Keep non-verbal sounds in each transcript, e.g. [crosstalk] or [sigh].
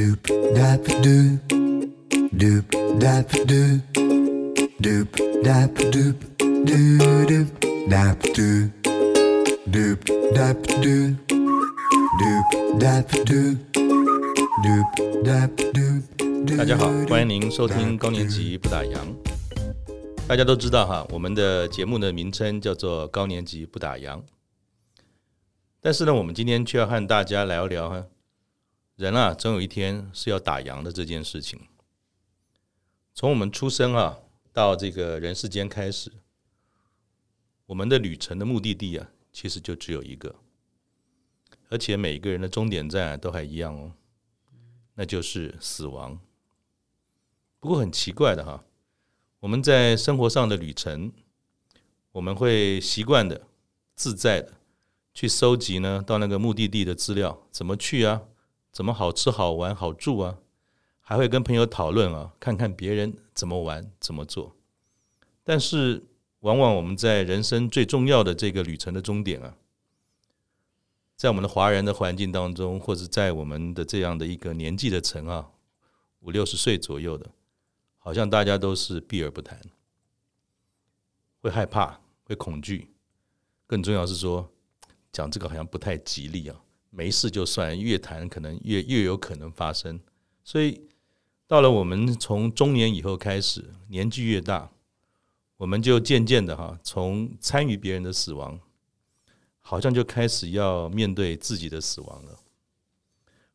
Doop dap doop, doop dap doop, doop dap doop, doo doop dap doop, doop dap doop, doop dap doop, doop dap doop. 大家好，欢迎您收听高年级不打烊。大家都知道哈，我们的节目的名称叫做高年级不打烊。但是呢，我们今天却要和大家聊聊哈，人啊，总有一天是要打烊的这件事情。从我们出生啊，到这个人世间开始，我们的旅程的目的地啊，其实就只有一个，而且每个人的终点站都还一样哦，那就是死亡。不过很奇怪的哈，我们在生活上的旅程，我们会习惯的、自在的。去收集呢，到那个目的地的资料，怎么去啊？怎么好吃好玩好住啊？还会跟朋友讨论啊，看看别人怎么玩怎么做。但是，往往我们在人生最重要的这个旅程的终点啊，在我们的华人的环境当中，或者在我们的这样的一个年纪的层啊，五六十岁左右的，好像大家都是避而不谈，会害怕，会恐惧，更重要是说。讲这个好像不太吉利啊，没事就算，越谈可能越越有可能发生。所以到了我们从中年以后开始，年纪越大，我们就渐渐的哈，从参与别人的死亡，好像就开始要面对自己的死亡了。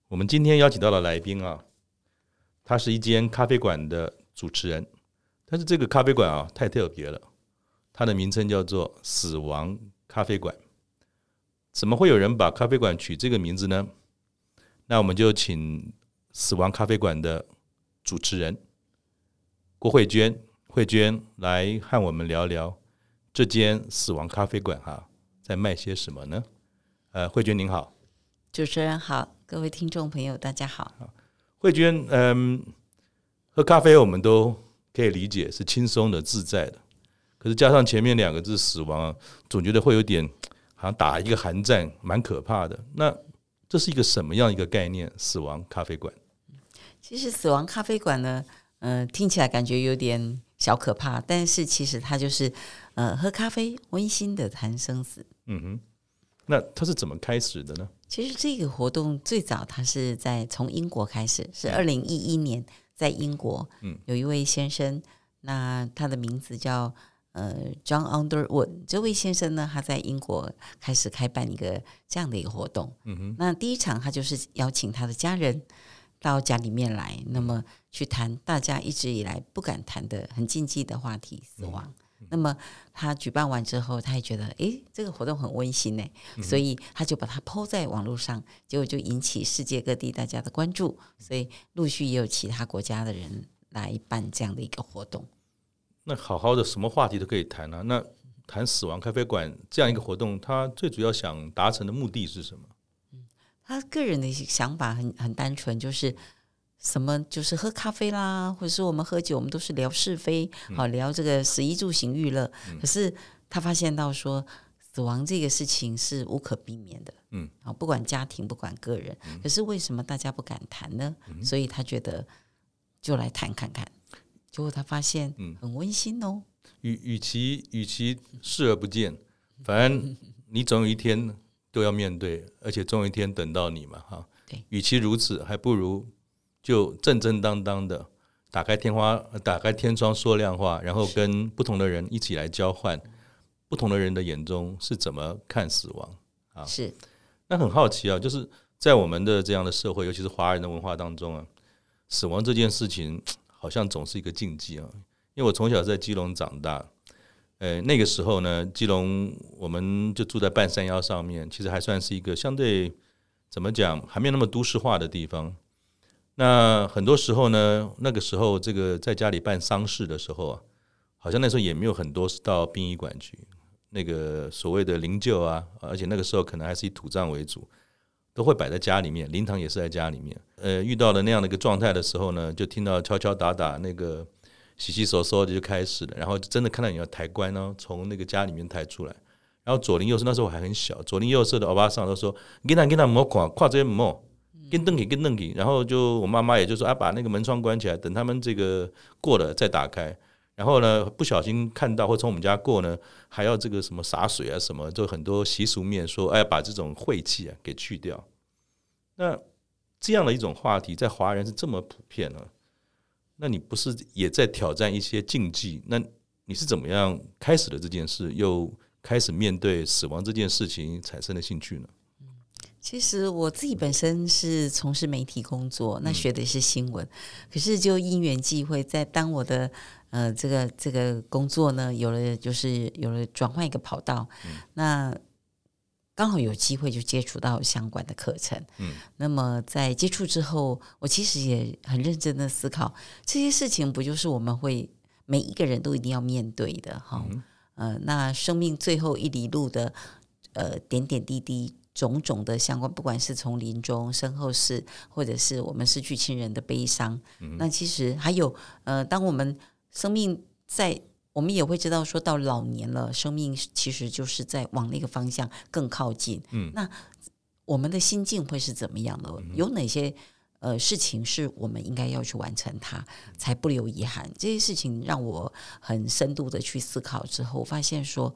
我们今天邀请到的来宾啊，他是一间咖啡馆的主持人，但是这个咖啡馆啊太特别了，它的名称叫做“死亡咖啡馆”。怎么会有人把咖啡馆取这个名字呢？那我们就请死亡咖啡馆的主持人郭慧娟，慧娟来和我们聊聊这间死亡咖啡馆哈，在卖些什么呢？呃，慧娟您好，主持人好，各位听众朋友大家好。慧娟，嗯，喝咖啡我们都可以理解是轻松的、自在的，可是加上前面两个字“死亡”，总觉得会有点。好像打一个寒战，蛮可怕的。那这是一个什么样一个概念？死亡咖啡馆。其实死亡咖啡馆呢，嗯、呃，听起来感觉有点小可怕，但是其实它就是，呃，喝咖啡，温馨的谈生死。嗯哼。那它是怎么开始的呢？其实这个活动最早它是在从英国开始，是二零一一年在英国，嗯，有一位先生，那他的名字叫。呃，John Underwood 这位先生呢，他在英国开始开办一个这样的一个活动。嗯哼，那第一场他就是邀请他的家人到家里面来，那么去谈大家一直以来不敢谈的很禁忌的话题——死亡。嗯、那么他举办完之后，他也觉得，诶，这个活动很温馨呢，嗯、所以他就把它 po 在网络上，结果就引起世界各地大家的关注，所以陆续也有其他国家的人来办这样的一个活动。那好好的什么话题都可以谈啊。那谈死亡咖啡馆这样一个活动，他最主要想达成的目的是什么？嗯，他个人的想法很很单纯，就是什么就是喝咖啡啦，或者是我们喝酒，我们都是聊是非，好、嗯、聊这个食衣住行娱乐。嗯、可是他发现到说，死亡这个事情是无可避免的。嗯，啊，不管家庭，不管个人，嗯、可是为什么大家不敢谈呢？嗯、所以他觉得就来谈看看。结果他发现，嗯，很温馨哦。与与其与其视而不见，反正你总有一天都要面对，而且总有一天等到你嘛，哈。对。与其如此，还不如就正正当当的打开天花，打开天窗说亮话，然后跟不同的人一起来交换，不同的人的眼中是怎么看死亡啊？是。那很好奇啊，就是在我们的这样的社会，尤其是华人的文化当中啊，死亡这件事情。好像总是一个禁忌啊，因为我从小在基隆长大，呃，那个时候呢，基隆我们就住在半山腰上面，其实还算是一个相对怎么讲，还没有那么都市化的地方。那很多时候呢，那个时候这个在家里办丧事的时候啊，好像那时候也没有很多是到殡仪馆去，那个所谓的灵柩啊，而且那个时候可能还是以土葬为主。都会摆在家里面，灵堂也是在家里面。呃，遇到了那样的一个状态的时候呢，就听到敲敲打打，那个洗洗手手的就开始了。然后真的看到你要抬棺呢，从那个家里面抬出来。然后左邻右舍那时候我还很小，左邻右舍的欧巴桑都说：“给他给他莫垮，垮这些莫。”跟邓给跟邓给，然后就我妈妈也就说啊，把那个门窗关起来，等他们这个过了再打开。然后呢，不小心看到或从我们家过呢，还要这个什么洒水啊什么，就很多习俗面说，哎，把这种晦气啊给去掉。那这样的一种话题在华人是这么普遍呢？那你不是也在挑战一些禁忌？那你是怎么样开始的这件事，又开始面对死亡这件事情产生的兴趣呢？其实我自己本身是从事媒体工作，那学的是新闻，嗯、可是就因缘际会，在当我的呃这个这个工作呢，有了就是有了转换一个跑道，嗯、那刚好有机会就接触到相关的课程。嗯，那么在接触之后，我其实也很认真的思考这些事情，不就是我们会每一个人都一定要面对的哈？嗯、呃，那生命最后一里路的呃点点滴滴。种种的相关，不管是从临终、身后事，或者是我们失去亲人的悲伤，嗯、那其实还有呃，当我们生命在，我们也会知道，说到老年了，生命其实就是在往那个方向更靠近。嗯，那我们的心境会是怎么样的？嗯、有哪些呃事情是我们应该要去完成它，才不留遗憾？这些事情让我很深度的去思考之后，发现说，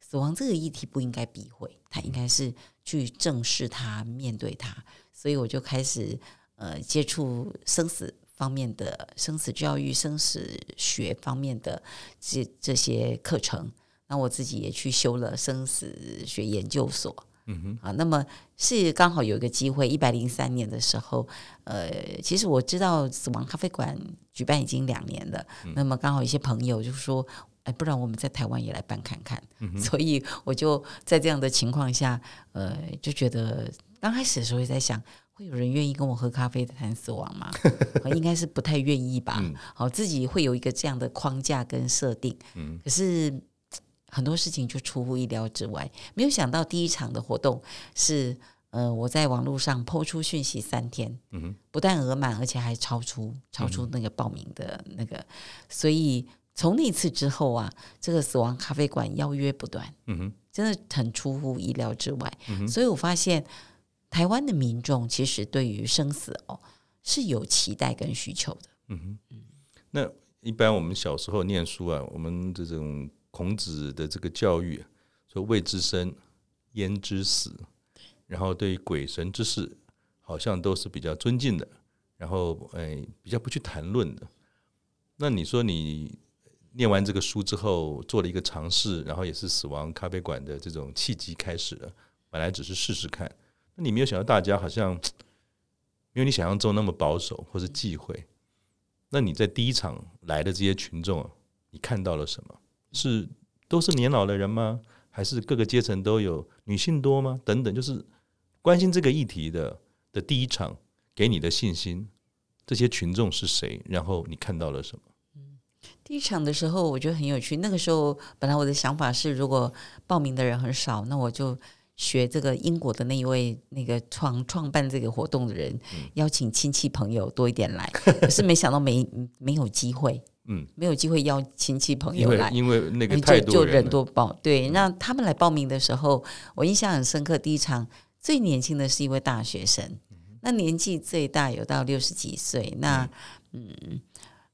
死亡这个议题不应该避讳，它应该是。去正视它，面对它，所以我就开始呃接触生死方面的生死教育、生死学方面的这这些课程。那我自己也去修了生死学研究所。嗯哼，啊，那么是刚好有一个机会，一百零三年的时候，呃，其实我知道死亡咖啡馆举办已经两年了。嗯、那么刚好一些朋友就说。哎，不然我们在台湾也来办看看。嗯、哼所以我就在这样的情况下，呃，就觉得刚开始的时候也在想，会有人愿意跟我喝咖啡谈死亡吗？[laughs] 应该是不太愿意吧。好、嗯，自己会有一个这样的框架跟设定。嗯、可是很多事情就出乎意料之外，没有想到第一场的活动是，呃，我在网络上 po 出讯息三天，不但额满，而且还超出超出那个报名的那个，所以。从那次之后啊，这个死亡咖啡馆邀约不断，嗯哼，真的很出乎意料之外。所以我发现台湾的民众其实对于生死哦是有期待跟需求的。嗯哼，那一般我们小时候念书啊，我们这种孔子的这个教育说“未知生，焉知死”，然后对于鬼神之事好像都是比较尊敬的，然后哎比较不去谈论的。那你说你？念完这个书之后，做了一个尝试，然后也是死亡咖啡馆的这种契机开始了。本来只是试试看，你没有想到大家好像没有你想象中那么保守或是忌讳。那你在第一场来的这些群众，你看到了什么？是都是年老的人吗？还是各个阶层都有？女性多吗？等等，就是关心这个议题的的第一场给你的信心，这些群众是谁？然后你看到了什么？第一场的时候，我觉得很有趣。那个时候，本来我的想法是，如果报名的人很少，那我就学这个英国的那一位那个创创办这个活动的人，嗯、邀请亲戚朋友多一点来。[laughs] 可是没想到没没有机会，嗯，没有机会邀亲戚朋友来，因为，那个太多人，就就人多报。对，那、嗯、他们来报名的时候，我印象很深刻。第一场最年轻的是一位大学生，嗯、那年纪最大有到六十几岁。那嗯。嗯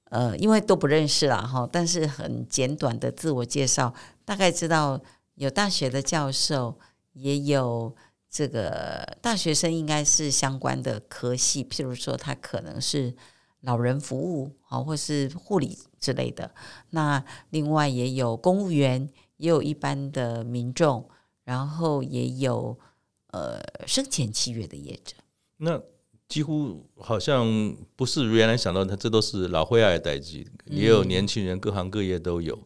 呃，因为都不认识了哈，但是很简短的自我介绍，大概知道有大学的教授，也有这个大学生，应该是相关的科系，譬如说他可能是老人服务啊，或是护理之类的。那另外也有公务员，也有一般的民众，然后也有呃生前契约的业者。那几乎好像不是原来想到的，这都是老灰爱代际，也有年轻人，各行各业都有。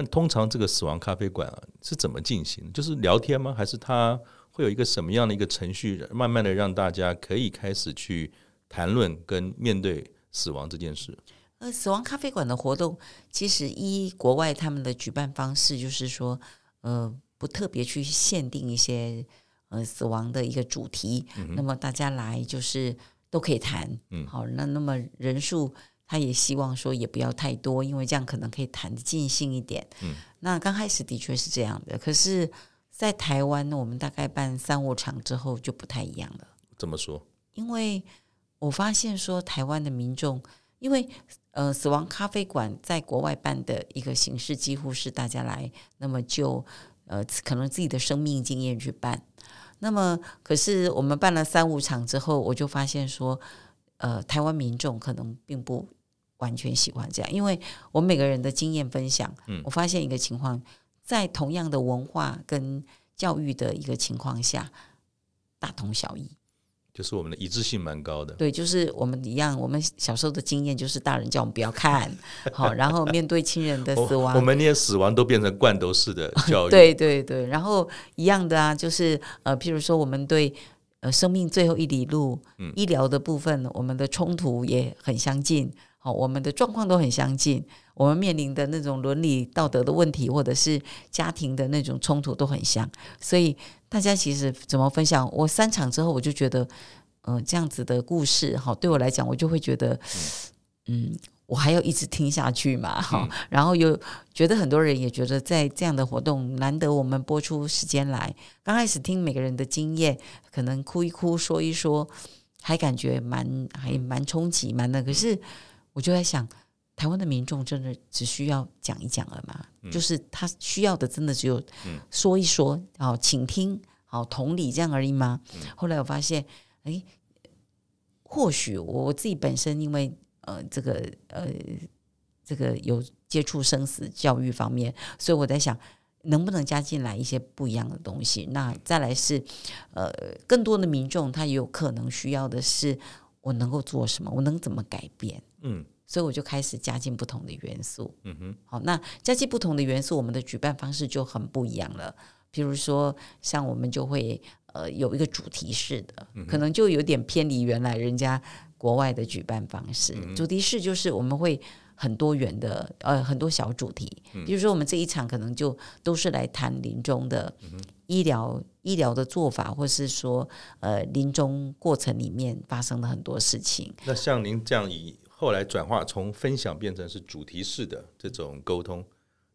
那通常这个死亡咖啡馆啊是怎么进行？就是聊天吗？还是他会有一个什么样的一个程序，慢慢的让大家可以开始去谈论跟面对死亡这件事？呃，死亡咖啡馆的活动其实一国外他们的举办方式，就是说，呃，不特别去限定一些。呃，死亡的一个主题，嗯、那么大家来就是都可以谈，嗯，好，那那么人数他也希望说也不要太多，因为这样可能可以谈的尽兴一点，嗯，那刚开始的确是这样的，可是，在台湾呢，我们大概办三五场之后就不太一样了。怎么说？因为我发现说台湾的民众，因为呃，死亡咖啡馆在国外办的一个形式，几乎是大家来，那么就呃，可能自己的生命经验去办。那么，可是我们办了三五场之后，我就发现说，呃，台湾民众可能并不完全喜欢这样，因为我们每个人的经验分享，嗯，我发现一个情况，在同样的文化跟教育的一个情况下，大同小异。就是我们的一致性蛮高的，对，就是我们一样，我们小时候的经验就是大人叫我们不要看，[laughs] 好，然后面对亲人的死亡，我们那些死亡都变成罐头式的教育，[laughs] 对对对，然后一样的啊，就是呃，譬如说我们对呃生命最后一里路，嗯，医疗的部分，我们的冲突也很相近，好，我们的状况都很相近，我们面临的那种伦理道德的问题，或者是家庭的那种冲突都很像，所以。大家其实怎么分享？我三场之后，我就觉得，嗯、呃，这样子的故事，哈，对我来讲，我就会觉得，嗯，我还要一直听下去嘛，哈。然后又觉得很多人也觉得，在这样的活动，难得我们播出时间来，刚开始听每个人的经验，可能哭一哭，说一说，还感觉蛮还蛮冲击，蛮的。可是我就在想。台湾的民众真的只需要讲一讲了吗？嗯、就是他需要的，真的只有说一说，好，请听，好，同理这样而已吗？嗯、后来我发现，哎，或许我自己本身因为呃，这个呃，这个有接触生死教育方面，所以我在想，能不能加进来一些不一样的东西？那再来是，呃，更多的民众他也有可能需要的是，我能够做什么？我能怎么改变？嗯。所以我就开始加进不同的元素。嗯哼，好，那加进不同的元素，我们的举办方式就很不一样了。比如说，像我们就会呃有一个主题式的，嗯、可能就有点偏离原来人家国外的举办方式。嗯、主题式就是我们会很多元的，呃，很多小主题。比如说，我们这一场可能就都是来谈临终的医疗、嗯、医疗的做法，或是说呃临终过程里面发生的很多事情。那像您这样以后来转化从分享变成是主题式的这种沟通，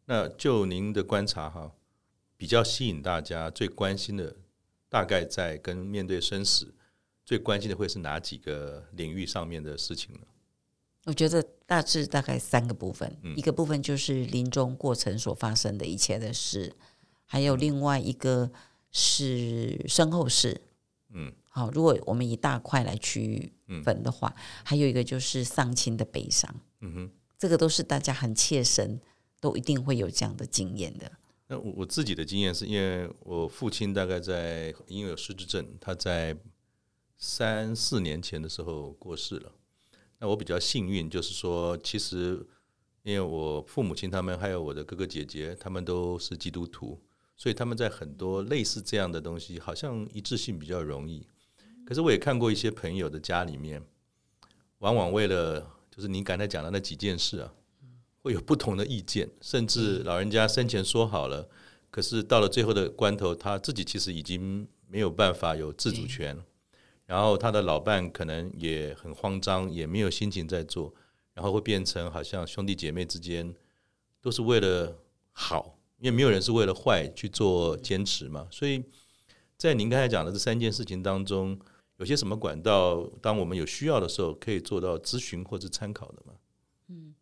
那就您的观察哈，比较吸引大家最关心的，大概在跟面对生死最关心的会是哪几个领域上面的事情呢？我觉得大致大概三个部分，嗯、一个部分就是临终过程所发生的一切的事，还有另外一个是身后事，嗯。好，如果我们以大块来区分的话，嗯、还有一个就是丧亲的悲伤，嗯哼，这个都是大家很切身，都一定会有这样的经验的。那我我自己的经验是因为我父亲大概在因为有失智症，他在三四年前的时候过世了。那我比较幸运，就是说，其实因为我父母亲他们还有我的哥哥姐姐，他们都是基督徒，所以他们在很多类似这样的东西，好像一致性比较容易。可是我也看过一些朋友的家里面，往往为了就是你刚才讲的那几件事啊，会有不同的意见，甚至老人家生前说好了，可是到了最后的关头，他自己其实已经没有办法有自主权，然后他的老伴可能也很慌张，也没有心情在做，然后会变成好像兄弟姐妹之间都是为了好，因为没有人是为了坏去做坚持嘛，所以在您刚才讲的这三件事情当中。有些什么管道，当我们有需要的时候，可以做到咨询或者参考的吗？嗯，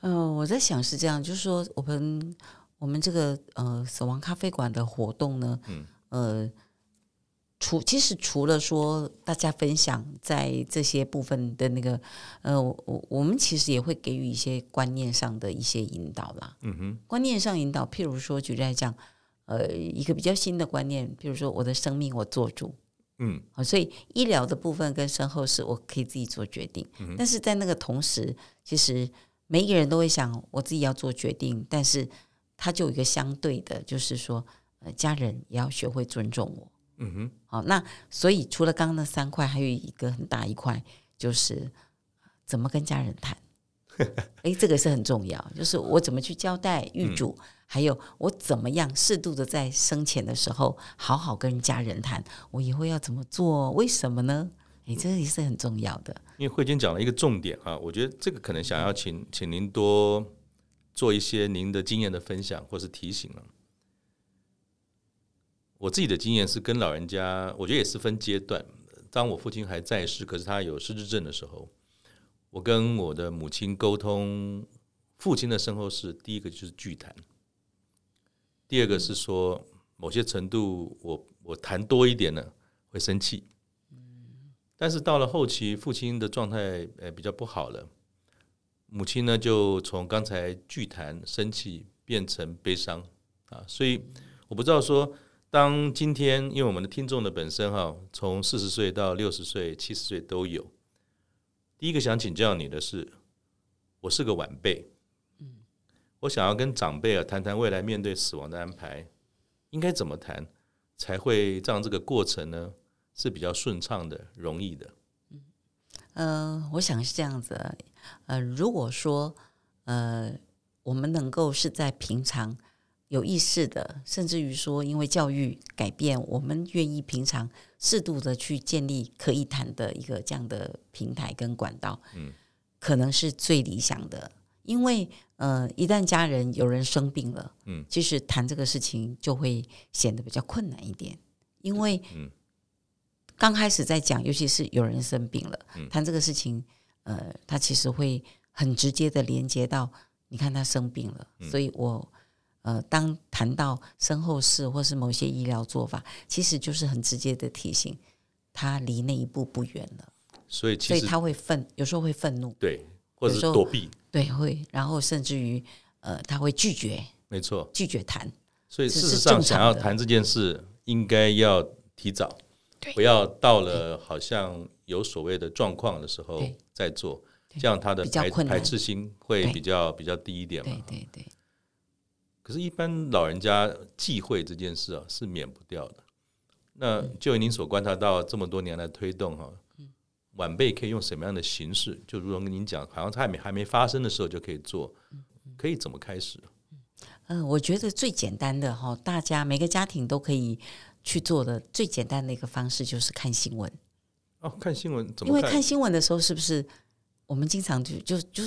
呃，我在想是这样，就是说，我们我们这个呃死亡咖啡馆的活动呢，嗯，呃，除其实除了说大家分享在这些部分的那个，呃，我我们其实也会给予一些观念上的一些引导啦。嗯哼，观念上引导，譬如说举例来讲，呃，一个比较新的观念，譬如说我的生命我做主。嗯，好，所以医疗的部分跟身后事，我可以自己做决定。嗯、但是在那个同时，其实每一个人都会想，我自己要做决定，但是他就有一个相对的，就是说，呃，家人也要学会尊重我。嗯哼，好，那所以除了刚刚那三块，还有一个很大一块，就是怎么跟家人谈。[laughs] 哎，这个是很重要，就是我怎么去交代玉主。嗯还有我怎么样适度的在生前的时候好好跟家人谈，我以后要怎么做？为什么呢？诶，这也是很重要的。因为慧娟讲了一个重点啊，我觉得这个可能想要请请您多做一些您的经验的分享或是提醒了。我自己的经验是跟老人家，我觉得也是分阶段，当我父亲还在世，可是他有失智症的时候，我跟我的母亲沟通父亲的身后事，第一个就是拒谈，第二个是说某些程度我我谈多一点呢会生气，但是到了后期，父亲的状态呃比较不好了，母亲呢就从刚才拒谈生气变成悲伤啊，所以我不知道说。当今天，因为我们的听众的本身哈，从四十岁到六十岁、七十岁都有。第一个想请教你的是，我是个晚辈，嗯我想要跟长辈啊谈谈未来面对死亡的安排，应该怎么谈才会让这个过程呢是比较顺畅的、容易的？嗯，呃，我想是这样子，呃，如果说呃，我们能够是在平常。有意识的，甚至于说，因为教育改变，我们愿意平常适度的去建立可以谈的一个这样的平台跟管道，嗯，可能是最理想的。因为，呃，一旦家人有人生病了，嗯，其实谈这个事情就会显得比较困难一点。因为，嗯，刚开始在讲，尤其是有人生病了，谈这个事情，呃，他其实会很直接的连接到，你看他生病了，所以我。呃，当谈到身后事或是某些医疗做法，其实就是很直接的提醒他离那一步不远了。所以，所以他会愤，有时候会愤怒，对，或者是躲避，对，会，然后甚至于呃，他会拒绝，没错，拒绝谈。所以，事实上，想要谈这件事，应该要提早，不要到了好像有所谓的状况的时候再做，这样他的排排斥心会比较比较低一点嘛。对对对。可是，一般老人家忌讳这件事啊，是免不掉的。那就您所观察到这么多年来推动哈，晚辈可以用什么样的形式？就如同跟您讲，好像他还没还没发生的时候就可以做，可以怎么开始？嗯，我觉得最简单的哈，大家每个家庭都可以去做的最简单的一个方式就是看新闻。哦，看新闻怎么？因为看新闻的时候，是不是？我们经常就就就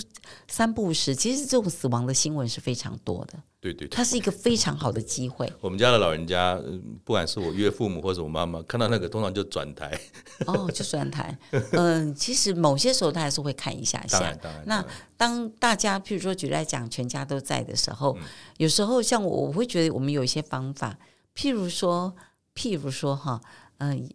三不五时，其实这种死亡的新闻是非常多的。对对，对，它是一个非常好的机会。我们家的老人家，不管是我岳父母或者我妈妈，看到那个通常就转台。[laughs] 哦，就转台。嗯、呃，其实某些时候他还是会看一下下。当然，当然。那当大家譬如说举例来讲，全家都在的时候，嗯、有时候像我，我会觉得我们有一些方法，譬如说，譬如说哈，嗯、呃。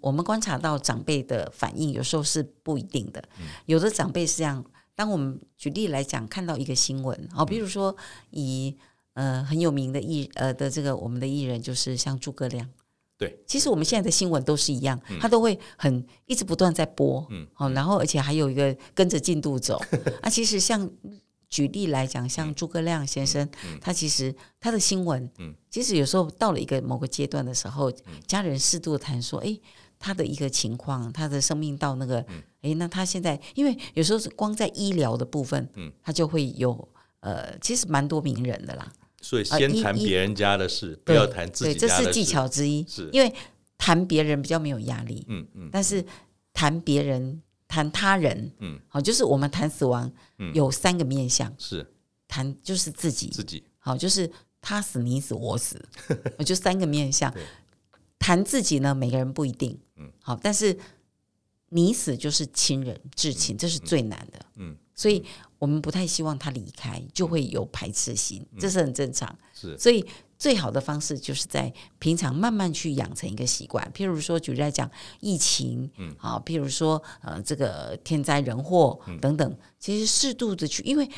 我们观察到长辈的反应，有时候是不一定的。有的长辈是这样，当我们举例来讲，看到一个新闻，好，比如说以呃很有名的艺呃的这个我们的艺人，就是像诸葛亮。对，其实我们现在的新闻都是一样，他都会很一直不断在播，嗯，好，然后而且还有一个跟着进度走。[laughs] 啊，其实像。举例来讲，像诸葛亮先生，他其实他的新闻，嗯、其实有时候到了一个某个阶段的时候，嗯、家人适度的谈说，哎，他的一个情况，他的生命到那个，哎，那他现在，因为有时候是光在医疗的部分，嗯、他就会有，呃，其实蛮多名人的啦。所以先谈别人家的事，呃、不要谈自己家的事。对，这是技巧之一，是因为谈别人比较没有压力。嗯嗯，但是谈别人。谈他人，嗯，好，就是我们谈死亡，有三个面向，是。谈就是自己，自己，好，就是他死你死我死，[laughs] 就三个面向。谈自己呢，每个人不一定，嗯，好，但是你死就是亲人至亲，这是最难的，嗯，所以我们不太希望他离开，就会有排斥心，这是很正常，是，所以。最好的方式就是在平常慢慢去养成一个习惯，譬如说举例来讲，疫情，嗯，啊，譬如说呃这个天灾人祸等等，其实适度的去，因为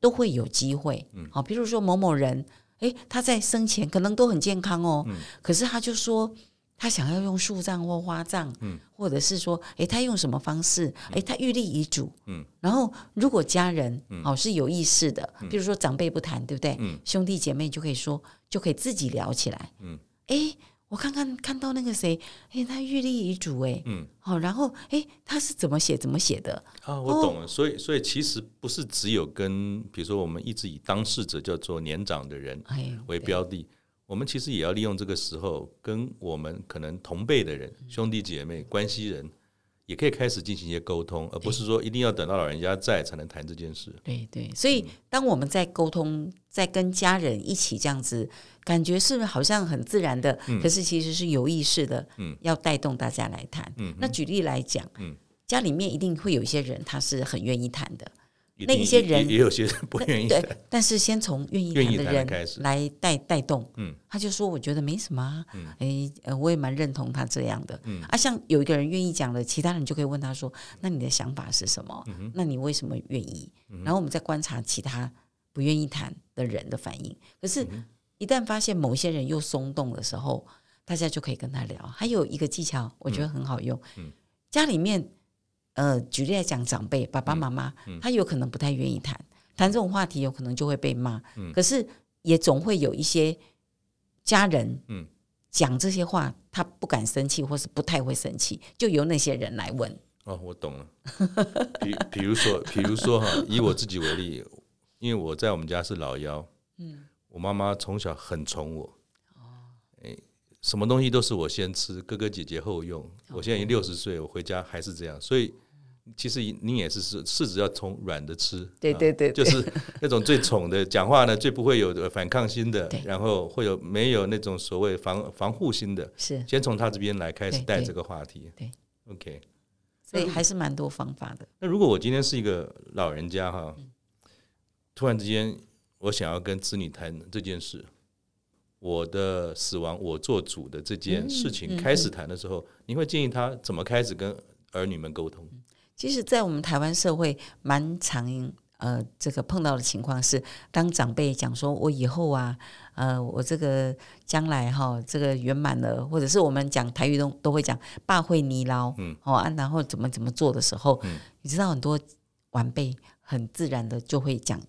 都会有机会，嗯，好，譬如说某某人，诶，他在生前可能都很健康哦，嗯，可是他就说。他想要用树葬或花葬，嗯，或者是说，诶，他用什么方式？诶，他预立遗嘱，嗯，然后如果家人哦是有意识的，比如说长辈不谈，对不对？嗯，兄弟姐妹就可以说，就可以自己聊起来，嗯，诶，我看看看到那个谁，诶，他预立遗嘱，诶，嗯，好，然后诶，他是怎么写怎么写的？啊，我懂了，所以所以其实不是只有跟，比如说我们一直以当事者叫做年长的人为标的。我们其实也要利用这个时候，跟我们可能同辈的人、兄弟姐妹、关系人，也可以开始进行一些沟通，而不是说一定要等到老人家在才能谈这件事。对对，所以当我们在沟通，在跟家人一起这样子，感觉是不是好像很自然的？嗯、可是其实是有意识的，嗯，要带动大家来谈。嗯，那举例来讲，嗯，家里面一定会有一些人，他是很愿意谈的。那一些人也，也有些人不愿意对，但是先从愿意谈的人来带带动，嗯，他就说我觉得没什么、啊，嗯，哎，呃，我也蛮认同他这样的，嗯，啊，像有一个人愿意讲了，其他人就可以问他说，那你的想法是什么？嗯、那你为什么愿意？然后我们再观察其他不愿意谈的人的反应。可是，一旦发现某些人又松动的时候，大家就可以跟他聊。还有一个技巧，我觉得很好用，嗯，嗯家里面。呃，举例来讲，长辈爸爸妈妈，他有可能不太愿意谈，谈这种话题，有可能就会被骂。嗯、可是也总会有一些家人，嗯，讲这些话，他不敢生气，或是不太会生气，就由那些人来问。哦，我懂了。比 [laughs] 比如说，比如说哈，以我自己为例，因为我在我们家是老幺，嗯，我妈妈从小很宠我。什么东西都是我先吃，哥哥姐姐后用。我现在已经六十岁，我回家还是这样。所以其实你也是是是，只要从软的吃，对对对，就是那种最宠的，讲话呢最不会有反抗心的，然后会有没有那种所谓防防护心的，是先从他这边来开始带这个话题。对，OK，所以还是蛮多方法的。那如果我今天是一个老人家哈，突然之间我想要跟子女谈这件事。我的死亡，我做主的这件事情开始谈的时候，嗯嗯嗯、你会建议他怎么开始跟儿女们沟通？其实，在我们台湾社会，蛮常呃，这个碰到的情况是，当长辈讲说“我以后啊，呃，我这个将来哈，这个圆满了”，或者是我们讲台语都都会讲“爸会尼捞”，嗯，哦啊，然后怎么怎么做的时候，嗯、你知道很多晚辈很自然的就会讲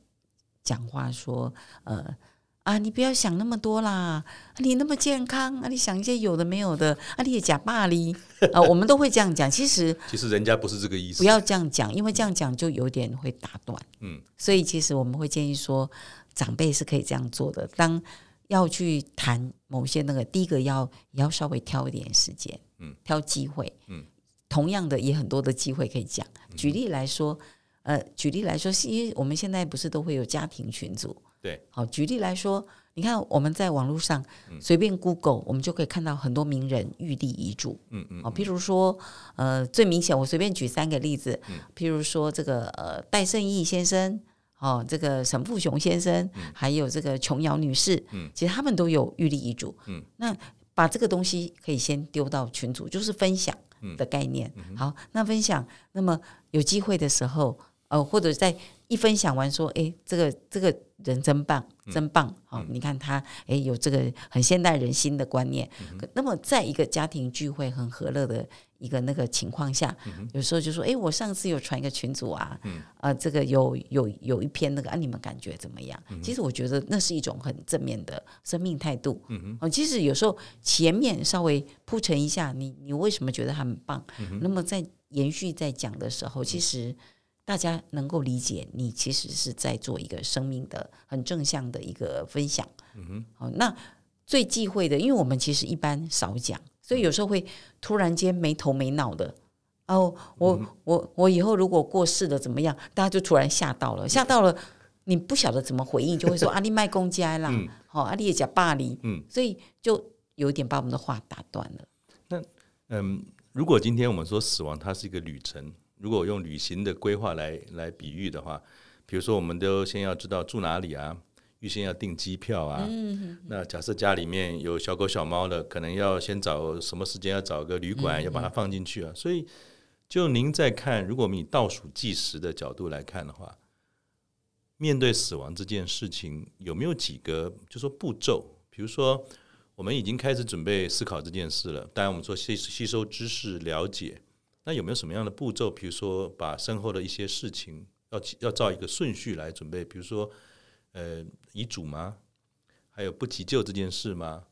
讲话说，呃。啊，你不要想那么多啦！啊、你那么健康啊，你想一些有的没有的啊，你也假霸哩啊，我们都会这样讲。其实，[laughs] 其实人家不是这个意思。不要这样讲，因为这样讲就有点会打断。嗯，所以其实我们会建议说，长辈是可以这样做的。当要去谈某些那个，第一个要也要稍微挑一点时间，嗯，挑机会，嗯，同样的也很多的机会可以讲。举例来说，呃，举例来说，是因为我们现在不是都会有家庭群组。对，好，举例来说，你看我们在网络上随便 Google，、嗯、我们就可以看到很多名人玉立遗嘱。嗯嗯，好，譬如说，呃，最明显，我随便举三个例子，嗯、譬如说这个呃戴胜义先生，哦，这个沈富雄先生，嗯、还有这个琼瑶女士，嗯，其实他们都有玉立遗嘱。嗯，那把这个东西可以先丢到群组，就是分享的概念。嗯、好，那分享，那么有机会的时候，呃，或者在一分享完说，哎，这个这个。人真棒，真棒！好、嗯哦，你看他，哎，有这个很现代人心的观念。嗯、那么，在一个家庭聚会很和乐的一个那个情况下，嗯、有时候就说，哎，我上次有传一个群组啊，嗯、呃，这个有有有一篇那个啊，你们感觉怎么样？嗯、其实我觉得那是一种很正面的生命态度。嗯、哦，其实有时候前面稍微铺陈一下，你你为什么觉得他很棒？嗯、那么在延续在讲的时候，其实。大家能够理解，你其实是在做一个生命的很正向的一个分享。嗯哼，好，那最忌讳的，因为我们其实一般少讲，所以有时候会突然间没头没脑的。哦，我、嗯、我我以后如果过世了怎么样？大家就突然吓到了，吓到了，你不晓得怎么回应，就会说阿里卖公家啦，好、嗯，阿里也讲霸凌，嗯，所以就有点把我们的话打断了。那嗯，如果今天我们说死亡，它是一个旅程。如果用旅行的规划来来比喻的话，比如说，我们都先要知道住哪里啊，预先要订机票啊。嗯、哼哼那假设家里面有小狗小猫的，可能要先找什么时间要找个旅馆，要把它放进去啊。所以，就您在看，如果我们以倒数计时的角度来看的话，面对死亡这件事情，有没有几个就说步骤？比如说，我们已经开始准备思考这件事了。当然，我们说吸吸收知识、了解。那有没有什么样的步骤？比如说，把身后的一些事情要要照一个顺序来准备，比如说，呃，遗嘱吗？还有不急救这件事吗？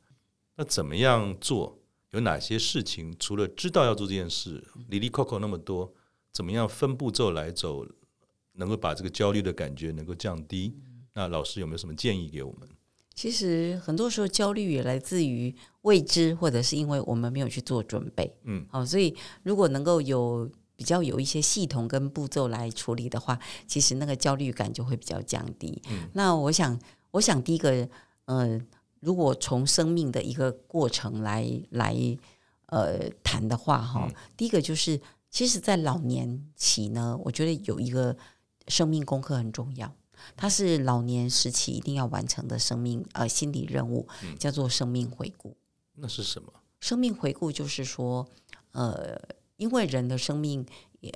那怎么样做？有哪些事情？除了知道要做这件事，哩哩扣扣那么多，怎么样分步骤来走，能够把这个焦虑的感觉能够降低？那老师有没有什么建议给我们？其实很多时候焦虑也来自于未知，或者是因为我们没有去做准备。嗯，好，所以如果能够有比较有一些系统跟步骤来处理的话，其实那个焦虑感就会比较降低。嗯，那我想，我想第一个，嗯、呃，如果从生命的一个过程来来呃谈的话，哈、嗯，第一个就是，其实，在老年期呢，我觉得有一个生命功课很重要。它是老年时期一定要完成的生命呃心理任务，叫做生命回顾。那是什么？生命回顾就是说，呃，因为人的生命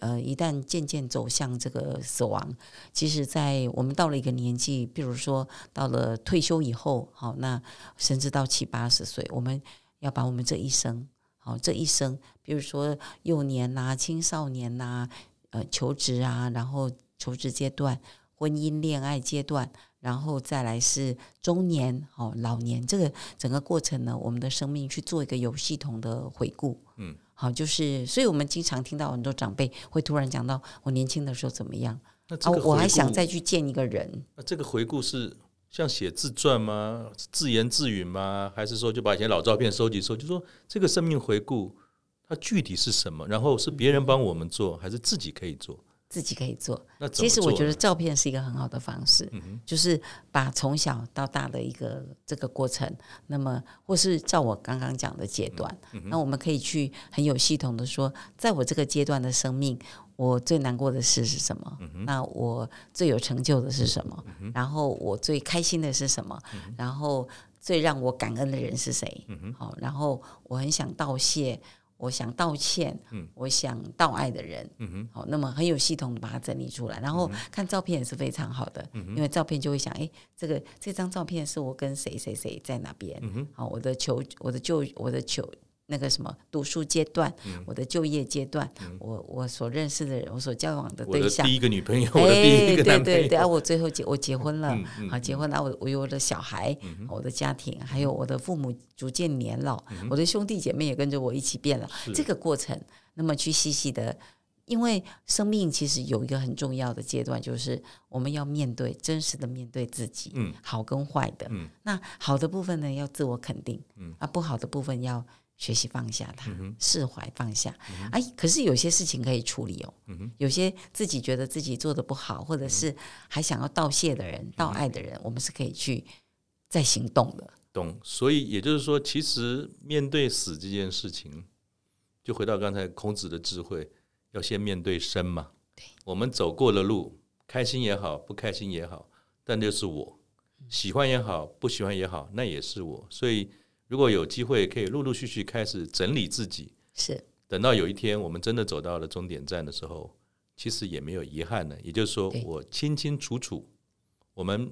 呃一旦渐渐走向这个死亡，其实，在我们到了一个年纪，比如说到了退休以后，好，那甚至到七八十岁，我们要把我们这一生，好，这一生，比如说幼年呐、啊、青少年呐、啊、呃求职啊，然后求职阶段。婚姻、恋爱阶段，然后再来是中年、哦老年，这个整个过程呢，我们的生命去做一个有系统的回顾。嗯，好，就是，所以我们经常听到很多长辈会突然讲到我年轻的时候怎么样，那、啊、我还想再去见一个人。那这个回顾是像写自传吗？自言自语吗？还是说就把以前老照片收集收集？就说这个生命回顾它具体是什么？然后是别人帮我们做，还是自己可以做？自己可以做，其实我觉得照片是一个很好的方式，嗯、就是把从小到大的一个这个过程，那么或是照我刚刚讲的阶段，嗯、那我们可以去很有系统的说，在我这个阶段的生命，我最难过的事是什么？嗯、那我最有成就的是什么？嗯、然后我最开心的是什么？嗯、然后最让我感恩的人是谁？嗯、好，然后我很想道谢。我想道歉，嗯、我想道爱的人，好、嗯哼，那么很有系统的把它整理出来，然后看照片也是非常好的，嗯、因为照片就会想，哎，这个这张照片是我跟谁谁谁在哪边，好、嗯哼，我的求，我的就，我的求。那个什么读书阶段，嗯、我的就业阶段，嗯、我我所认识的人，我所交往的对象，第一个女朋友，[laughs] 我的第一个男朋友，对对对，啊，我最后结我结婚了，好结婚了，我我有我的小孩，嗯、我的家庭，还有我的父母逐渐年老，嗯、我的兄弟姐妹也跟着我一起变了。这个过程，那么去细细的，因为生命其实有一个很重要的阶段，就是我们要面对真实的面对自己，嗯、好跟坏的，嗯、那好的部分呢，要自我肯定，嗯、啊，不好的部分要。学习放下它，释怀放下。哎，可是有些事情可以处理哦。有些自己觉得自己做的不好，或者是还想要道谢的人、道爱的人，我们是可以去再行动的。懂。所以也就是说，其实面对死这件事情，就回到刚才孔子的智慧，要先面对生嘛。对。我们走过的路，开心也好，不开心也好，但就是我，喜欢也好，不喜欢也好，那也是我。所以。如果有机会，可以陆陆续续开始整理自己，是等到有一天我们真的走到了终点站的时候，其实也没有遗憾了。也就是说，我清清楚楚，我们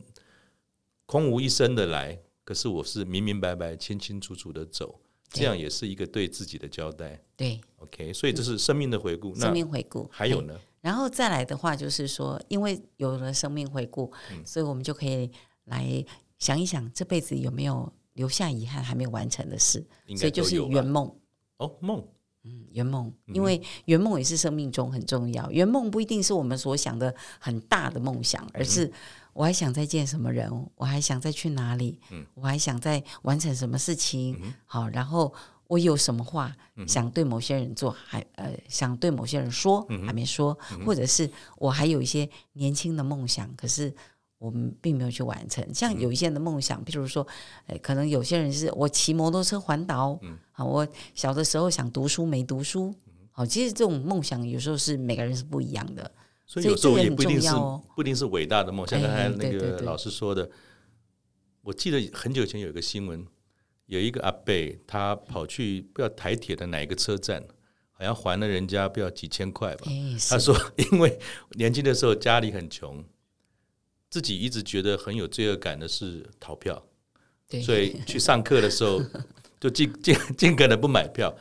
空无一生的来，可是我是明明白白、清清楚楚的走，这样也是一个对自己的交代。对，OK，所以这是生命的回顾。生命回顾还有呢？然后再来的话，就是说，因为有了生命回顾，所以我们就可以来想一想，这辈子有没有。留下遗憾还没有完成的事，所以就是圆梦哦，梦，嗯，圆梦，因为圆梦也是生命中很重要。圆梦不一定是我们所想的很大的梦想，而是我还想再见什么人，我还想再去哪里，我还想再完成什么事情。好，然后我有什么话想对某些人做，还呃想对某些人说还没说，或者是我还有一些年轻的梦想，可是。我们并没有去完成，像有一些人的梦想，譬如说，哎，可能有些人是我骑摩托车环岛，嗯，好，我小的时候想读书没读书，好，其实这种梦想有时候是每个人是不一样的，所以有时候也不一定是不一定是伟大的梦想。像刚才那个老师说的，我记得很久以前有一个新闻，有一个阿伯他跑去不知道台铁的哪一个车站，好像还了人家不知道几千块吧，他说 [laughs] 因为年轻的时候家里很穷。自己一直觉得很有罪恶感的是逃票，对所以去上课的时候 [laughs] 就尽尽尽可能不买票。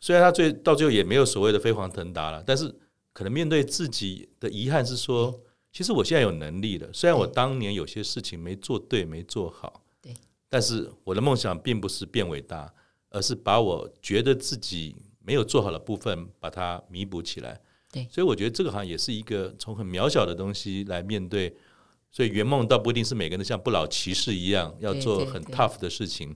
虽然他最到最后也没有所谓的飞黄腾达了，但是可能面对自己的遗憾是说，其实我现在有能力了。虽然我当年有些事情没做对、没做好，对但是我的梦想并不是变伟大，而是把我觉得自己没有做好的部分把它弥补起来。对所以我觉得这个好像也是一个从很渺小的东西来面对。所以圆梦倒不一定是每个人都像不老骑士一样要做很 tough 的事情，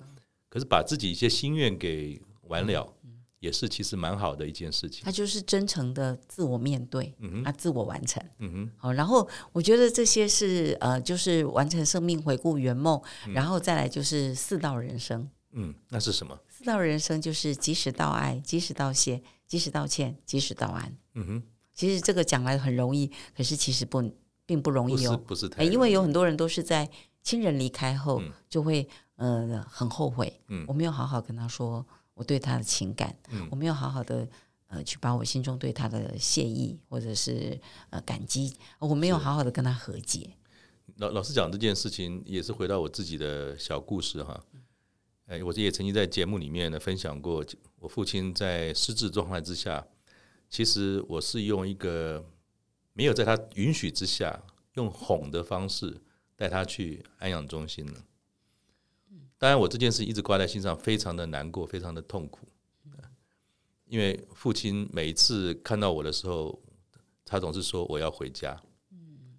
可是把自己一些心愿给完了，也是其实蛮好的一件事情。他就是真诚的自我面对，嗯哼，啊，自我完成，嗯哼。好，然后我觉得这些是呃，就是完成生命回顾圆梦，然后再来就是四道人生。嗯，那是什么？四道人生就是及时道爱，及时道谢，及时道歉，及时道安。嗯哼。其实这个讲来很容易，可是其实不并不容易哦，不是，太因为有很多人都是在亲人离开后就会、嗯、呃很后悔，嗯，我没有好好跟他说我对他的情感，嗯，我没有好好的呃去把我心中对他的谢意或者是呃感激，我没有好好的跟他和解。老老实讲这件事情也是回到我自己的小故事哈，哎，我也曾经在节目里面呢分享过，我父亲在失智状态之下。其实我是用一个没有在他允许之下，用哄的方式带他去安养中心了。当然，我这件事一直挂在心上，非常的难过，非常的痛苦。因为父亲每一次看到我的时候，他总是说我要回家。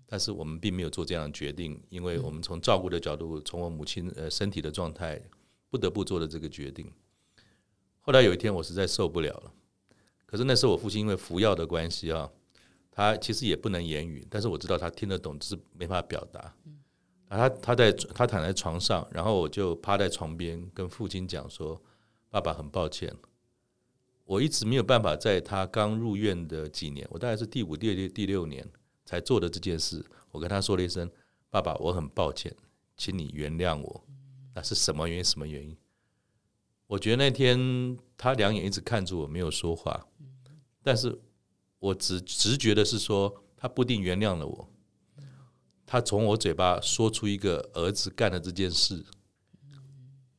但是我们并没有做这样的决定，因为我们从照顾的角度，从我母亲呃身体的状态，不得不做的这个决定。后来有一天，我实在受不了了。可是那时候我父亲因为服药的关系啊，他其实也不能言语，但是我知道他听得懂，只是没法表达。他他在他躺在床上，然后我就趴在床边跟父亲讲说：“爸爸很抱歉，我一直没有办法在他刚入院的几年，我大概是第五、第六、第六年才做的这件事。我跟他说了一声：‘爸爸，我很抱歉，请你原谅我。’那是什么原因？什么原因？我觉得那天他两眼一直看着我，没有说话。”但是，我直直觉的是说，他不一定原谅了我。他从我嘴巴说出一个儿子干的这件事，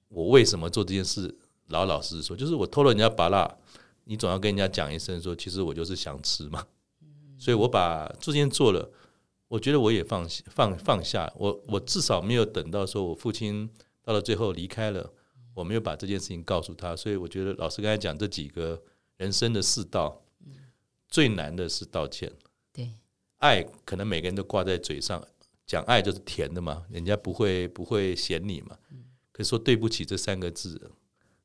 我为什么做这件事？老老实实说，就是我偷了人家芭乐，你总要跟人家讲一声说，其实我就是想吃嘛。[laughs] 所以我把这件做了，我觉得我也放放放下。我我至少没有等到说我父亲到了最后离开了，我没有把这件事情告诉他。所以我觉得老师刚才讲这几个人生的四道。最难的是道歉。对，爱可能每个人都挂在嘴上，讲爱就是甜的嘛，人家不会不会嫌你嘛。可是说对不起这三个字，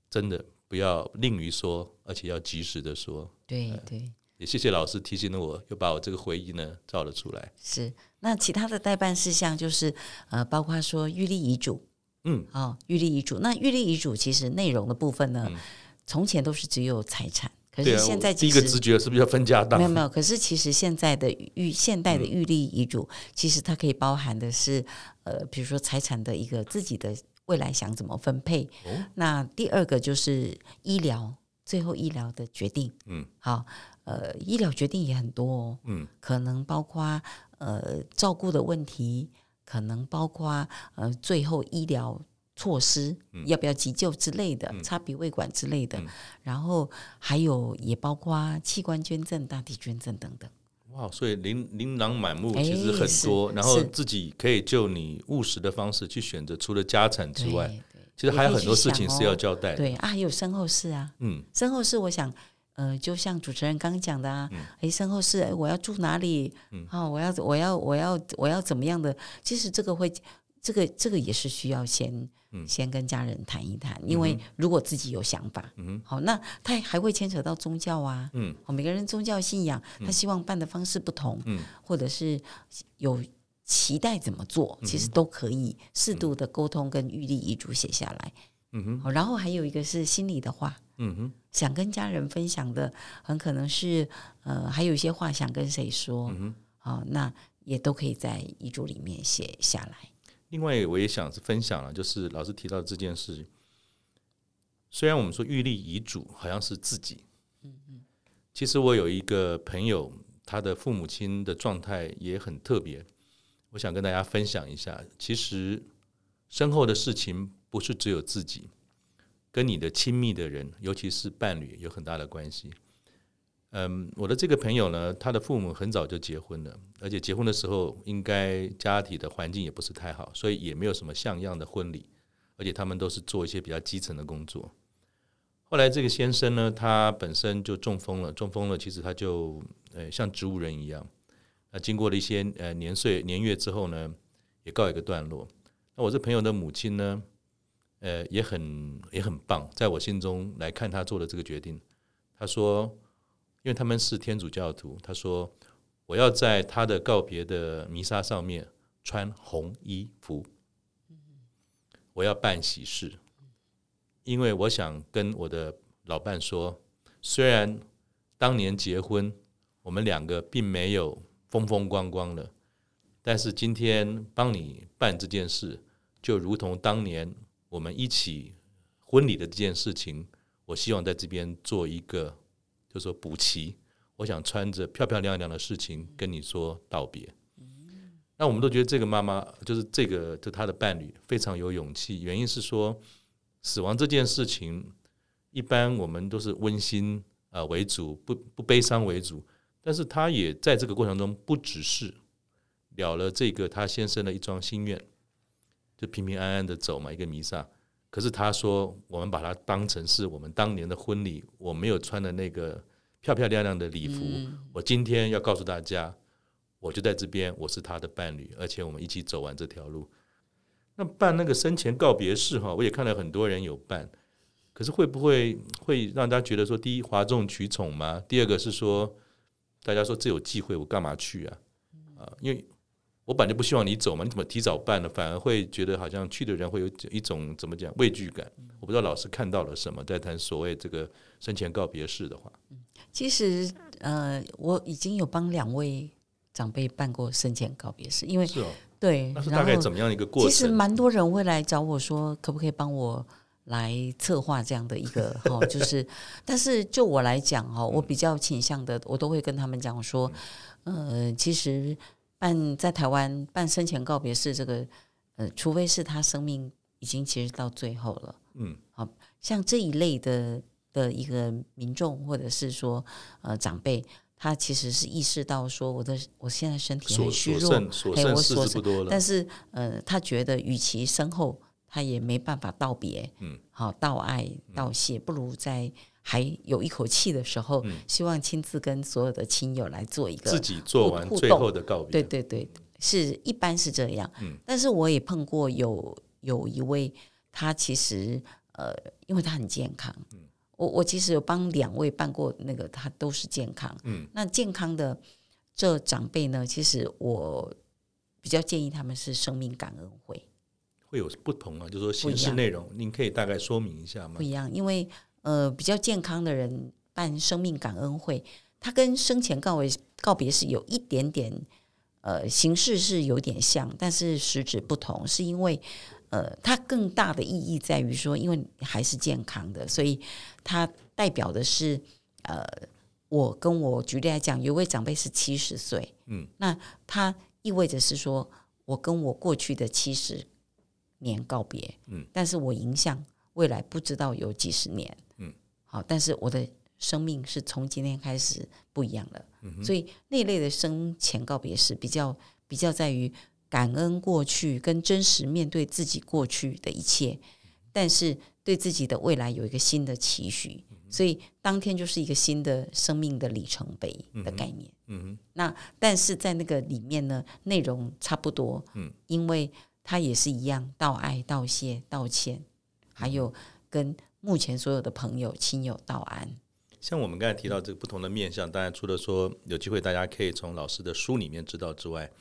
真的不要吝于说，而且要及时的说。对对，也谢谢老师提醒了我，又把我这个回忆呢照了出来。是，那其他的代办事项就是呃，包括说预立遗嘱，嗯，哦，预立遗嘱。那预立遗嘱其实内容的部分呢，嗯、从前都是只有财产。可是现在、啊、第一个直觉是不是要分家当？没有没有，可是其实现在的预现代的预立遗嘱，其实它可以包含的是，呃，比如说财产的一个自己的未来想怎么分配。哦、那第二个就是医疗，最后医疗的决定。嗯，好，呃，医疗决定也很多哦。嗯，可能包括呃照顾的问题，可能包括呃最后医疗。措施要不要急救之类的，插鼻胃管之类的，嗯、然后还有也包括器官捐赠、大体捐赠等等。哇，所以琳琳琅满目，其实很多。然后自己可以就你务实的方式去选择，除了家产之外，其实还有很多事情是要交代的。对啊，还有身后事啊。嗯，身后事，我想，呃，就像主持人刚刚讲的啊，哎、嗯，身后事，我要住哪里？嗯，好，我要，我要，我要，我要怎么样的？其实这个会。这个这个也是需要先、嗯、先跟家人谈一谈，因为如果自己有想法，嗯、好，那他还会牵扯到宗教啊，嗯，每个人宗教信仰，他希望办的方式不同，嗯，或者是有期待怎么做，其实都可以适度的沟通跟预立遗嘱写下来，嗯哼，好，然后还有一个是心里的话，嗯哼，想跟家人分享的，很可能是呃，还有一些话想跟谁说，嗯哼，好，那也都可以在遗嘱里面写下来。另外，我也想分享了，就是老师提到这件事。虽然我们说预立遗嘱好像是自己，嗯嗯其实我有一个朋友，他的父母亲的状态也很特别，我想跟大家分享一下。其实身后的事情不是只有自己，跟你的亲密的人，尤其是伴侣，有很大的关系。嗯，我的这个朋友呢，他的父母很早就结婚了，而且结婚的时候应该家庭的环境也不是太好，所以也没有什么像样的婚礼，而且他们都是做一些比较基层的工作。后来这个先生呢，他本身就中风了，中风了，其实他就呃像植物人一样。那经过了一些呃年岁年月之后呢，也告一个段落。那我这朋友的母亲呢，呃，也很也很棒，在我心中来看，他做的这个决定。他说，因为他们是天主教徒，他说我要在他的告别的弥撒上面穿红衣服，我要办喜事，因为我想跟我的老伴说，虽然当年结婚，我们两个并没有风风光光的，但是今天帮你办这件事，就如同当年我们一起婚礼的这件事情，我希望在这边做一个，就说补齐。我想穿着漂漂亮亮的事情跟你说道别。那我们都觉得这个妈妈，就是这个，就她的伴侣非常有勇气。原因是说，死亡这件事情，一般我们都是温馨啊为主，不不悲伤为主。但是她也在这个过程中，不只是了了这个她先生的一桩心愿。就平平安安的走嘛，一个弥撒。可是他说，我们把它当成是我们当年的婚礼，我没有穿的那个漂漂亮亮的礼服。嗯、我今天要告诉大家，我就在这边，我是他的伴侣，而且我们一起走完这条路。那办那个生前告别式哈，我也看到很多人有办，可是会不会会让大家觉得说，第一哗众取宠吗？第二个是说，大家说这有忌讳，我干嘛去啊？啊，因为。我本来就不希望你走嘛，你怎么提早办呢？反而会觉得好像去的人会有一种怎么讲畏惧感。我不知道老师看到了什么，在谈所谓这个生前告别式的话。其实呃，我已经有帮两位长辈办过生前告别式，因为是哦，对，那是大概怎么样一个过程？其实蛮多人会来找我说，可不可以帮我来策划这样的一个 [laughs] 哈，就是，但是就我来讲哈，我比较倾向的，我都会跟他们讲说，呃，其实。办在台湾办生前告别式，这个呃，除非是他生命已经其实到最后了，嗯，好像这一类的的一个民众或者是说呃长辈，他其实是意识到说我的我现在身体很虚弱，哎，我所剩不多了，但是呃，他觉得与其身后他也没办法道别，嗯，好道爱道谢，不如在。还有一口气的时候，嗯、希望亲自跟所有的亲友来做一个自己做完最后的告别。对对对，是一般是这样。嗯，但是我也碰过有有一位，他其实呃，因为他很健康。嗯，我我其实有帮两位办过那个，他都是健康。嗯，那健康的这长辈呢，其实我比较建议他们是生命感恩会。会有不同啊，就是说形式内容，您可以大概说明一下吗？不一样，因为。呃，比较健康的人办生命感恩会，他跟生前告别告别是有一点点，呃，形式是有点像，但是实质不同，是因为，呃，它更大的意义在于说，因为还是健康的，所以它代表的是，呃，我跟我举例来讲，有位长辈是七十岁，嗯，那他意味着是说我跟我过去的七十年告别，嗯，但是我影响未来不知道有几十年。好，但是我的生命是从今天开始不一样了，嗯、所以那一类的生前告别是比较比较在于感恩过去，跟真实面对自己过去的一切，但是对自己的未来有一个新的期许，所以当天就是一个新的生命的里程碑的概念。嗯哼，那但是在那个里面呢，内容差不多，嗯，因为它也是一样，道爱、道谢、道歉，还有跟。目前所有的朋友、亲友道安。像我们刚才提到这个不同的面向，当然除了说有机会大家可以从老师的书里面知道之外，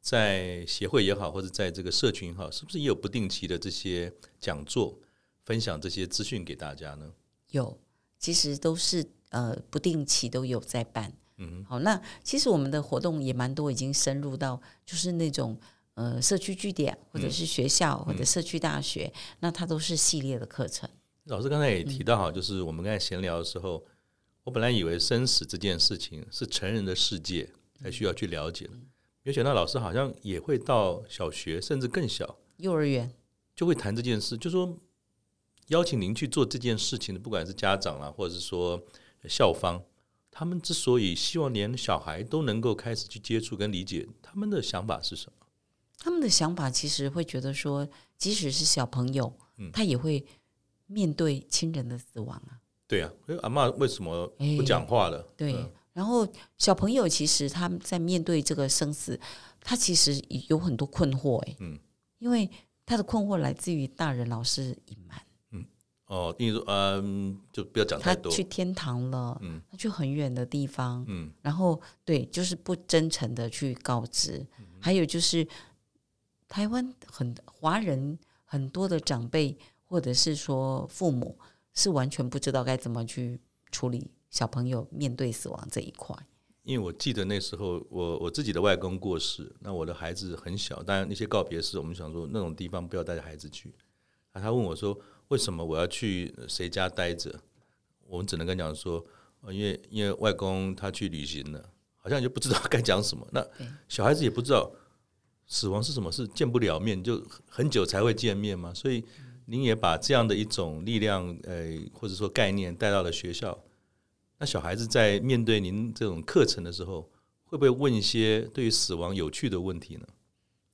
在协会也好，或者在这个社群也好，是不是也有不定期的这些讲座，分享这些资讯给大家呢？有，其实都是呃不定期都有在办。嗯哼，好，那其实我们的活动也蛮多，已经深入到就是那种呃社区据点，或者是学校，嗯、或者社区大学，嗯、那它都是系列的课程。老师刚才也提到哈，就是我们刚才闲聊的时候，我本来以为生死这件事情是成人的世界才需要去了解的，没想到老师好像也会到小学甚至更小幼儿园。就会谈这件事，就说邀请您去做这件事情的，不管是家长啊，或者是说校方，他们之所以希望连小孩都能够开始去接触跟理解，他们的想法是什么？他们的想法其实会觉得说，即使是小朋友，他也会。面对亲人的死亡啊，对啊，阿嬷为什么不讲话了？对，然后小朋友其实他们在面对这个生死，他其实有很多困惑哎，嗯，因为他的困惑来自于大人老是隐瞒，嗯，哦，例如嗯，就不要讲太多，他去天堂了，嗯，他去很远的地方，嗯，然后对，就是不真诚的去告知，嗯，还有就是台湾很华人很多的长辈或者是说父母是完全不知道该怎么去处理。小朋友面对死亡这一块，因为我记得那时候我我自己的外公过世，那我的孩子很小，当然那些告别式，我们想说那种地方不要带着孩子去。啊，他问我说：“为什么我要去谁家待着？”我们只能跟讲说：“因为因为外公他去旅行了，好像就不知道该讲什么。”那小孩子也不知道死亡是什么，是见不了面，就很久才会见面嘛。所以您也把这样的一种力量，呃，或者说概念带到了学校。那小孩子在面对您这种课程的时候，会不会问一些对于死亡有趣的问题呢？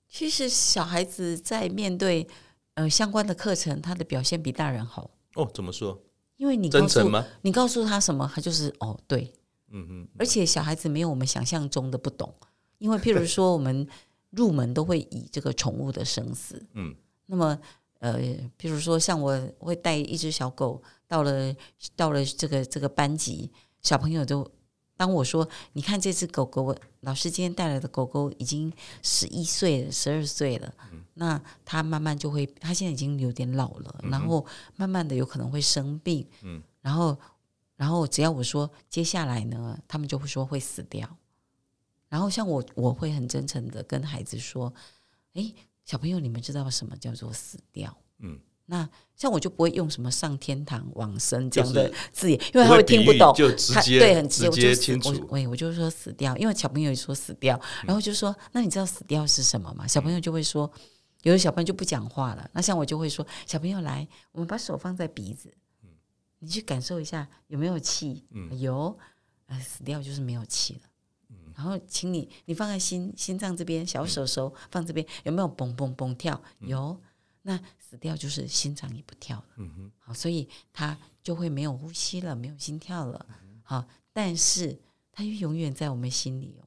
其实小孩子在面对呃相关的课程，他的表现比大人好。哦，怎么说？因为你真诚吗？你告诉他什么，他就是哦，对，嗯嗯。而且小孩子没有我们想象中的不懂，因为譬如说我们入门都会以这个宠物的生死，嗯，那么呃，比如说像我会带一只小狗。到了到了这个这个班级，小朋友就当我说，你看这只狗狗，老师今天带来的狗狗已经十一岁了，十二岁了。嗯、那它慢慢就会，它现在已经有点老了，嗯、然后慢慢的有可能会生病。嗯、然后然后只要我说接下来呢，他们就会说会死掉。然后像我，我会很真诚的跟孩子说，哎，小朋友，你们知道什么叫做死掉？嗯。那像我就不会用什么上天堂、往生这样的字眼，因为他会听不懂。就直接对，很直接，清楚。我我我就说死掉，因为小朋友也说死掉，然后就说那你知道死掉是什么吗？小朋友就会说，有的小朋友就不讲话了。那像我就会说，小朋友来，我们把手放在鼻子，你去感受一下有没有气？有，呃，死掉就是没有气了。然后请你你放在心心脏这边，小手手放这边，有没有蹦蹦蹦跳？有。那死掉就是心脏也不跳了，嗯哼，好，所以他就会没有呼吸了，没有心跳了，好，但是他又永远在我们心里哦，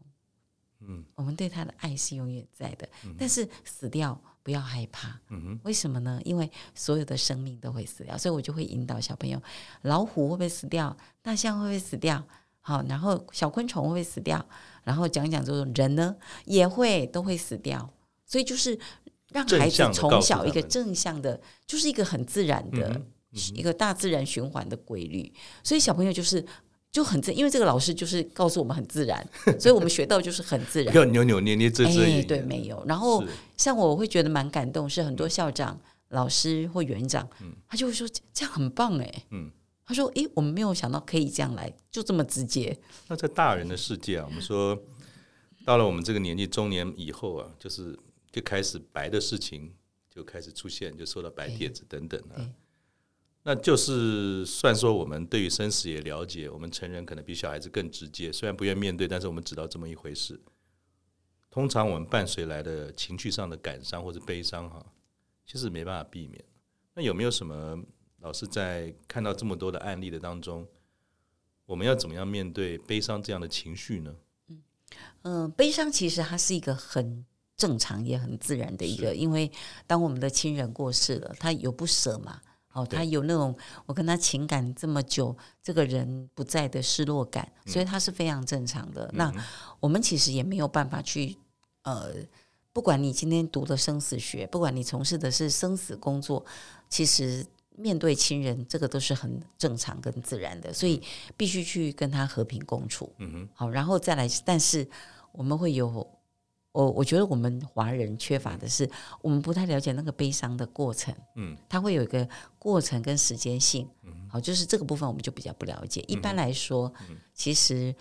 嗯，我们对他的爱是永远在的，但是死掉不要害怕，嗯哼，为什么呢？因为所有的生命都会死掉，所以我就会引导小朋友，老虎会不会死掉？大象会不会死掉？好，然后小昆虫会不会死掉？然后讲讲这种人呢也会都会死掉，所以就是。让孩子从小一个正向的，就是一个很自然的一个大自然循环的规律，所以小朋友就是就很自，因为这个老师就是告诉我们很自然，[laughs] 所以我们学到就是很自然，不要扭扭捏捏这这。哎，对，没有。然后像我会觉得蛮感动，是很多校长、老师或园长，他就会说这样很棒哎，嗯，他说诶，我们没有想到可以这样来，就这么直接。那在大人的世界啊，我们说到了我们这个年纪中年以后啊，就是。就开始白的事情就开始出现，就收到白帖子等等啊，那就是算说我们对于生死也了解，我们成人可能比小孩子更直接，虽然不愿面对，但是我们知道这么一回事。通常我们伴随来的情绪上的感伤或者悲伤哈，其实没办法避免。那有没有什么老师在看到这么多的案例的当中，我们要怎么样面对悲伤这样的情绪呢？嗯嗯、呃，悲伤其实它是一个很。正常也很自然的一个，因为当我们的亲人过世了，他有不舍嘛，哦，他有那种我跟他情感这么久，这个人不在的失落感，所以他是非常正常的。那我们其实也没有办法去，呃，不管你今天读的生死学，不管你从事的是生死工作，其实面对亲人这个都是很正常跟自然的，所以必须去跟他和平共处。嗯哼，好，然后再来，但是我们会有。我我觉得我们华人缺乏的是，我们不太了解那个悲伤的过程。嗯，它会有一个过程跟时间性。嗯，好，就是这个部分我们就比较不了解。一般来说，其实，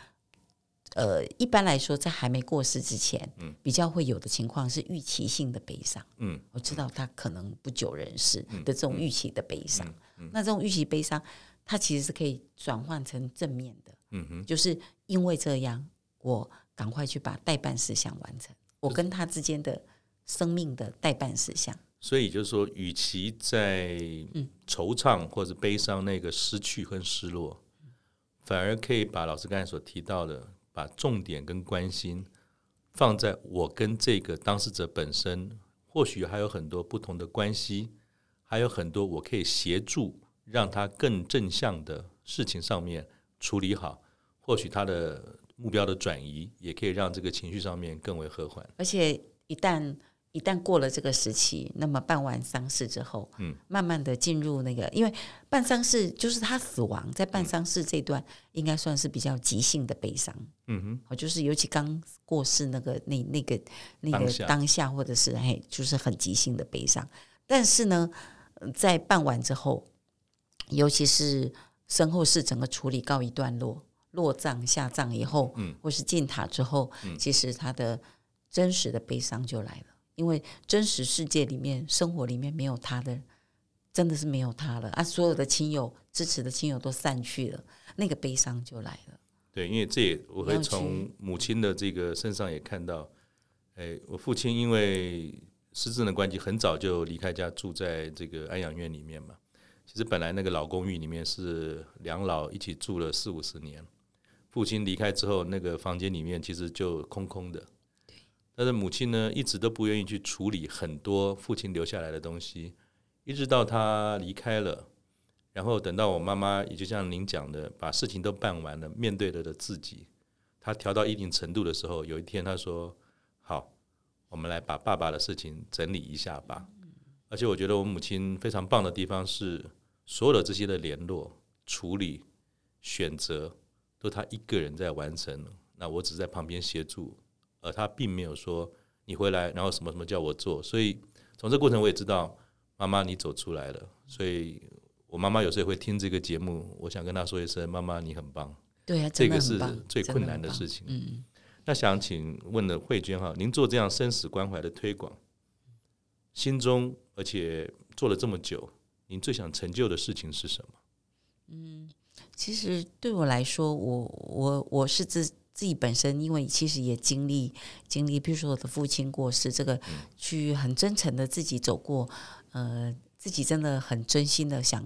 呃，一般来说，在还没过世之前，嗯比较会有的情况是预期性的悲伤。嗯，我知道他可能不久人世的这种预期的悲伤。那这种预期悲伤，它其实是可以转换成正面的。嗯哼，就是因为这样，我赶快去把代办事项完成。我跟他之间的生命的代办事项，所以就是说，与其在惆怅或者悲伤那个失去和失落，反而可以把老师刚才所提到的，把重点跟关心放在我跟这个当事者本身，或许还有很多不同的关系，还有很多我可以协助让他更正向的事情上面处理好，或许他的目标的转移也可以让这个情绪上面更为和缓，而且一旦。一旦过了这个时期，那么办完丧事之后，嗯，慢慢的进入那个，因为办丧事就是他死亡，在办丧事这段应该算是比较急性的悲伤，嗯哼，就是尤其刚过世那个那那个那个当下，或者是嘿，就是很急性的悲伤。但是呢，在办完之后，尤其是身后事整个处理告一段落，落葬下葬以后，嗯，或是进塔之后，嗯，其实他的真实的悲伤就来了。因为真实世界里面，生活里面没有他的，真的是没有他了啊！所有的亲友支持的亲友都散去了，那个悲伤就来了。对，因为这也我会从母亲的这个身上也看到，哎，我父亲因为失智的关系，很早就离开家，住在这个安养院里面嘛。其实本来那个老公寓里面是两老一起住了四五十年，父亲离开之后，那个房间里面其实就空空的。他的母亲呢，一直都不愿意去处理很多父亲留下来的东西，一直到他离开了，然后等到我妈妈，也就像您讲的，把事情都办完了，面对了的自己，他调到一定程度的时候，有一天他说：“好，我们来把爸爸的事情整理一下吧。”而且我觉得我母亲非常棒的地方是，所有的这些的联络、处理、选择，都他一个人在完成，那我只在旁边协助。而他并没有说你回来，然后什么什么叫我做。所以从这过程我也知道，妈妈你走出来了。所以我妈妈有时候也会听这个节目，我想跟她说一声：妈妈你很棒。对啊，这个是最困难的事情。嗯，那想请问的慧娟哈，您做这样生死关怀的推广，心中而且做了这么久，您最想成就的事情是什么？嗯，其实对我来说，我我我是自。自己本身，因为其实也经历经历，比如说我的父亲过世，这个去很真诚的自己走过，呃，自己真的很真心的想，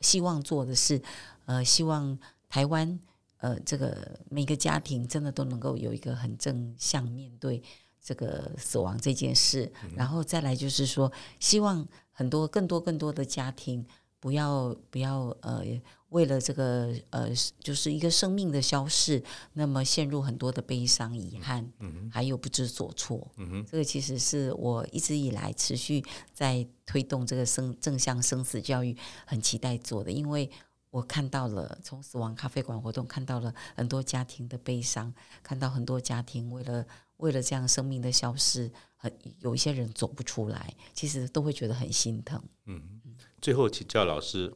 希望做的事，呃，希望台湾呃这个每个家庭真的都能够有一个很正向面对这个死亡这件事，然后再来就是说，希望很多更多更多的家庭不要不要呃。为了这个呃，就是一个生命的消逝，那么陷入很多的悲伤、遗憾，嗯，还有不知所措。嗯哼，这个其实是我一直以来持续在推动这个生正向生死教育，很期待做的，因为我看到了从死亡咖啡馆活动看到了很多家庭的悲伤，看到很多家庭为了为了这样生命的消逝，很有一些人走不出来，其实都会觉得很心疼。嗯，最后请教老师。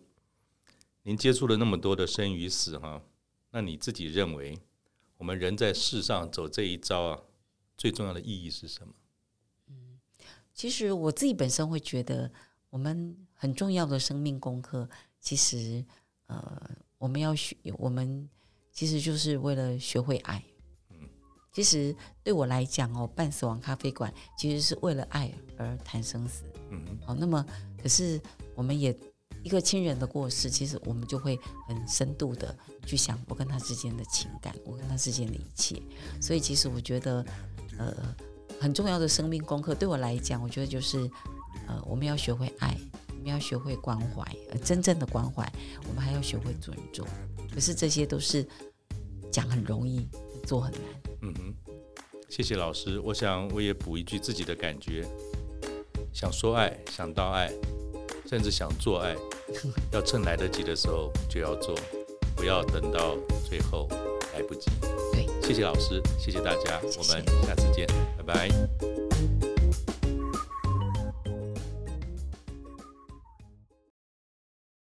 您接触了那么多的生与死哈，那你自己认为我们人在世上走这一遭啊，最重要的意义是什么？嗯，其实我自己本身会觉得，我们很重要的生命功课，其实呃，我们要学，我们其实就是为了学会爱。嗯，其实对我来讲哦，半死亡咖啡馆其实是为了爱而谈生死。嗯，好，那么可是我们也。一个亲人的过世，其实我们就会很深度的去想我跟他之间的情感，我跟他之间的一切。所以，其实我觉得，呃，很重要的生命功课，对我来讲，我觉得就是，呃，我们要学会爱，我们要学会关怀，呃，真正的关怀，我们还要学会尊重。可是这些都是讲很容易，做很难。嗯哼，谢谢老师。我想我也补一句自己的感觉：想说爱，想到爱。甚至想做爱，[laughs] 要趁来得及的时候就要做，不要等到最后来不及。对，谢谢老师，谢谢大家，谢谢，我们下次见，拜拜。